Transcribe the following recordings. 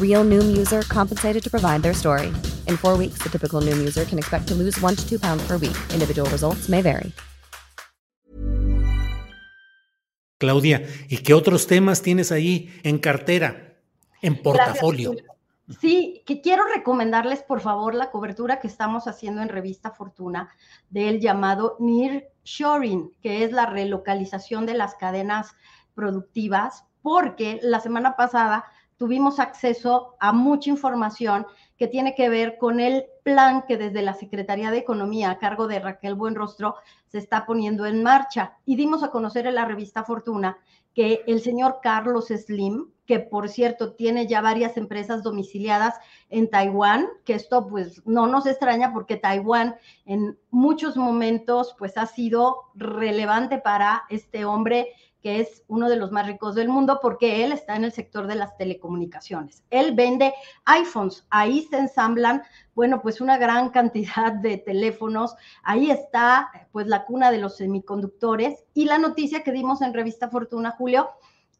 Real Noom user compensated to provide their story. In four weeks, the typical Noom user can expect to lose one to two pounds per week. Individual results may vary. Claudia, ¿y qué otros temas tienes ahí en cartera, en portafolio? Gracias, Sí, que quiero recomendarles, por favor, la cobertura que estamos haciendo en Revista Fortuna del llamado Nearshoring, que es la relocalización de las cadenas productivas, porque la semana pasada tuvimos acceso a mucha información que tiene que ver con el plan que desde la Secretaría de Economía a cargo de Raquel Buenrostro se está poniendo en marcha. Y dimos a conocer en la revista Fortuna que el señor Carlos Slim, que por cierto tiene ya varias empresas domiciliadas en Taiwán, que esto pues no nos extraña porque Taiwán en muchos momentos pues ha sido relevante para este hombre que es uno de los más ricos del mundo porque él está en el sector de las telecomunicaciones. Él vende iPhones, ahí se ensamblan, bueno, pues una gran cantidad de teléfonos, ahí está pues la cuna de los semiconductores y la noticia que dimos en Revista Fortuna, Julio,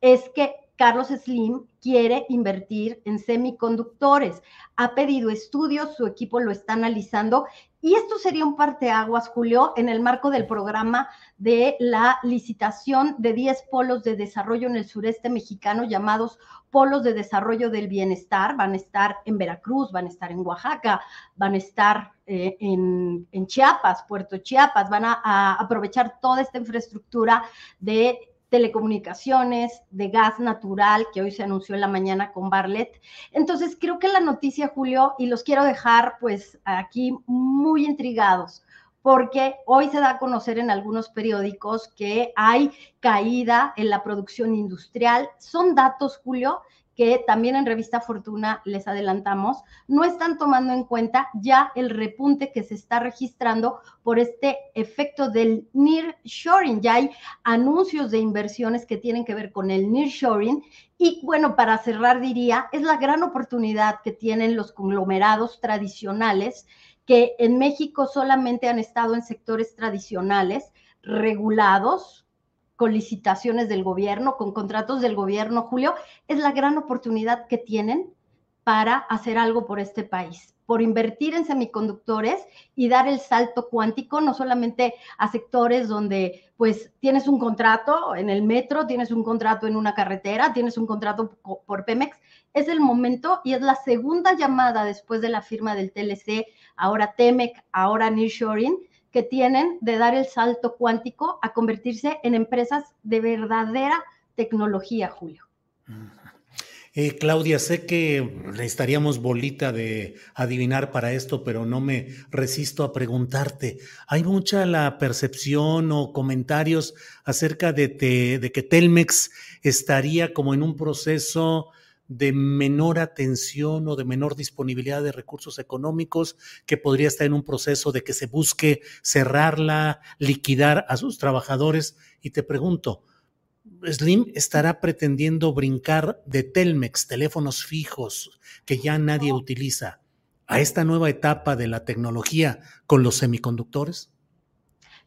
es que Carlos Slim quiere invertir en semiconductores. Ha pedido estudios, su equipo lo está analizando y esto sería un parteaguas, Julio, en el marco del programa de la licitación de 10 polos de desarrollo en el sureste mexicano llamados polos de desarrollo del bienestar. Van a estar en Veracruz, van a estar en Oaxaca, van a estar eh, en, Chiapas, Puerto Chiapas, van a aprovechar toda esta infraestructura de telecomunicaciones, de gas natural, que hoy se anunció en la mañana con Barlet. Entonces, creo que la noticia, Julio, y los quiero dejar pues aquí muy intrigados, porque hoy se da a conocer en algunos periódicos que hay caída en la producción industrial. Son datos, Julio, que también en Revista Fortuna les adelantamos, no están tomando en cuenta ya el repunte que se está registrando por este efecto del nearshoring. Ya hay anuncios de inversiones que tienen que ver con el nearshoring. Y bueno, para cerrar diría, es la gran oportunidad que tienen los conglomerados tradicionales que en México solamente han estado en sectores tradicionales regulados, con licitaciones del gobierno, con contratos del gobierno, Julio, es la gran oportunidad que tienen para hacer algo por este país, por invertir en semiconductores y dar el salto cuántico, no solamente a sectores donde pues tienes un contrato en el metro, tienes un contrato en una carretera, tienes un contrato por Pemex, es el momento y es la segunda llamada después de la firma del TLC, ahora Temec, ahora Nearshoring, que tienen de dar el salto cuántico a convertirse en empresas de verdadera tecnología, Julio. Eh, Claudia, sé que necesitaríamos bolita de adivinar para esto, pero no me resisto a preguntarte. Hay mucha la percepción o comentarios acerca de, de que Telmex estaría como en un proceso de menor atención o de menor disponibilidad de recursos económicos, que podría estar en un proceso de que se busque cerrarla, liquidar a sus trabajadores. Y te pregunto, Slim estará pretendiendo brincar de Telmex, teléfonos fijos que ya nadie utiliza, a esta nueva etapa de la tecnología con los semiconductores?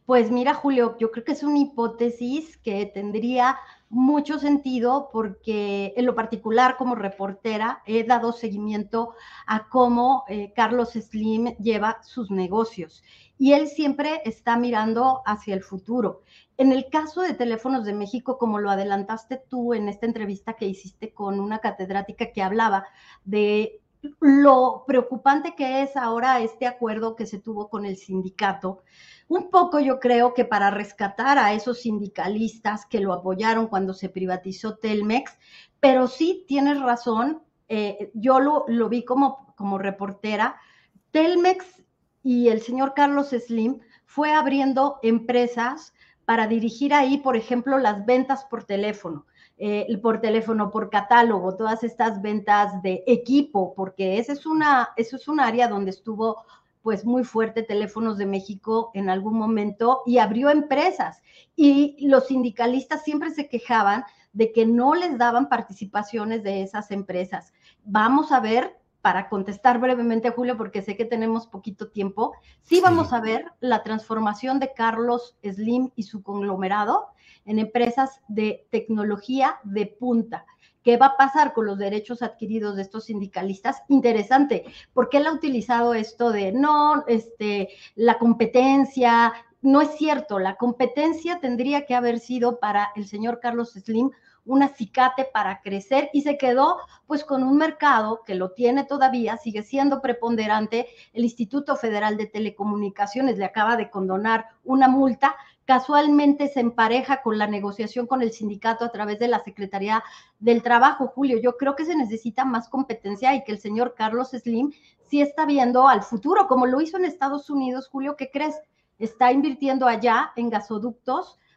Pues mira, Julio, yo creo que es una hipótesis que tendría mucho sentido porque en lo particular como reportera he dado seguimiento a cómo eh, Carlos Slim lleva sus negocios y él siempre está mirando hacia el futuro. En el caso de Teléfonos de México, como lo adelantaste tú en esta entrevista que hiciste con una catedrática que hablaba de lo preocupante que es ahora este acuerdo que se tuvo con el sindicato. Un poco yo creo que para rescatar a esos sindicalistas que lo apoyaron cuando se privatizó Telmex, pero sí tienes razón, eh, yo lo, lo vi como, como reportera, Telmex y el señor Carlos Slim fue abriendo empresas para dirigir ahí, por ejemplo, las ventas por teléfono. Eh, por teléfono, por catálogo, todas estas ventas de equipo, porque ese es una, eso es un área donde estuvo pues muy fuerte Teléfonos de México en algún momento y abrió empresas. Y los sindicalistas siempre se quejaban de que no les daban participaciones de esas empresas. Vamos a ver, para contestar brevemente a Julio, porque sé que tenemos poquito tiempo, sí vamos a ver la transformación de Carlos Slim y su conglomerado en empresas de tecnología de punta. ¿Qué va a pasar con los derechos adquiridos de estos sindicalistas? Interesante, porque él ha utilizado esto de no, este, la competencia. No es cierto, la competencia tendría que haber sido para el señor Carlos Slim un acicate para crecer y se quedó pues con un mercado que lo tiene todavía, sigue siendo preponderante. El Instituto Federal de Telecomunicaciones le acaba de condonar una multa casualmente se empareja con la negociación con el sindicato a través de la Secretaría del Trabajo, Julio. Yo creo que se necesita más competencia y que el señor Carlos Slim sí está viendo al futuro, como lo hizo en Estados Unidos, Julio, ¿qué crees? Está invirtiendo allá en gasoductos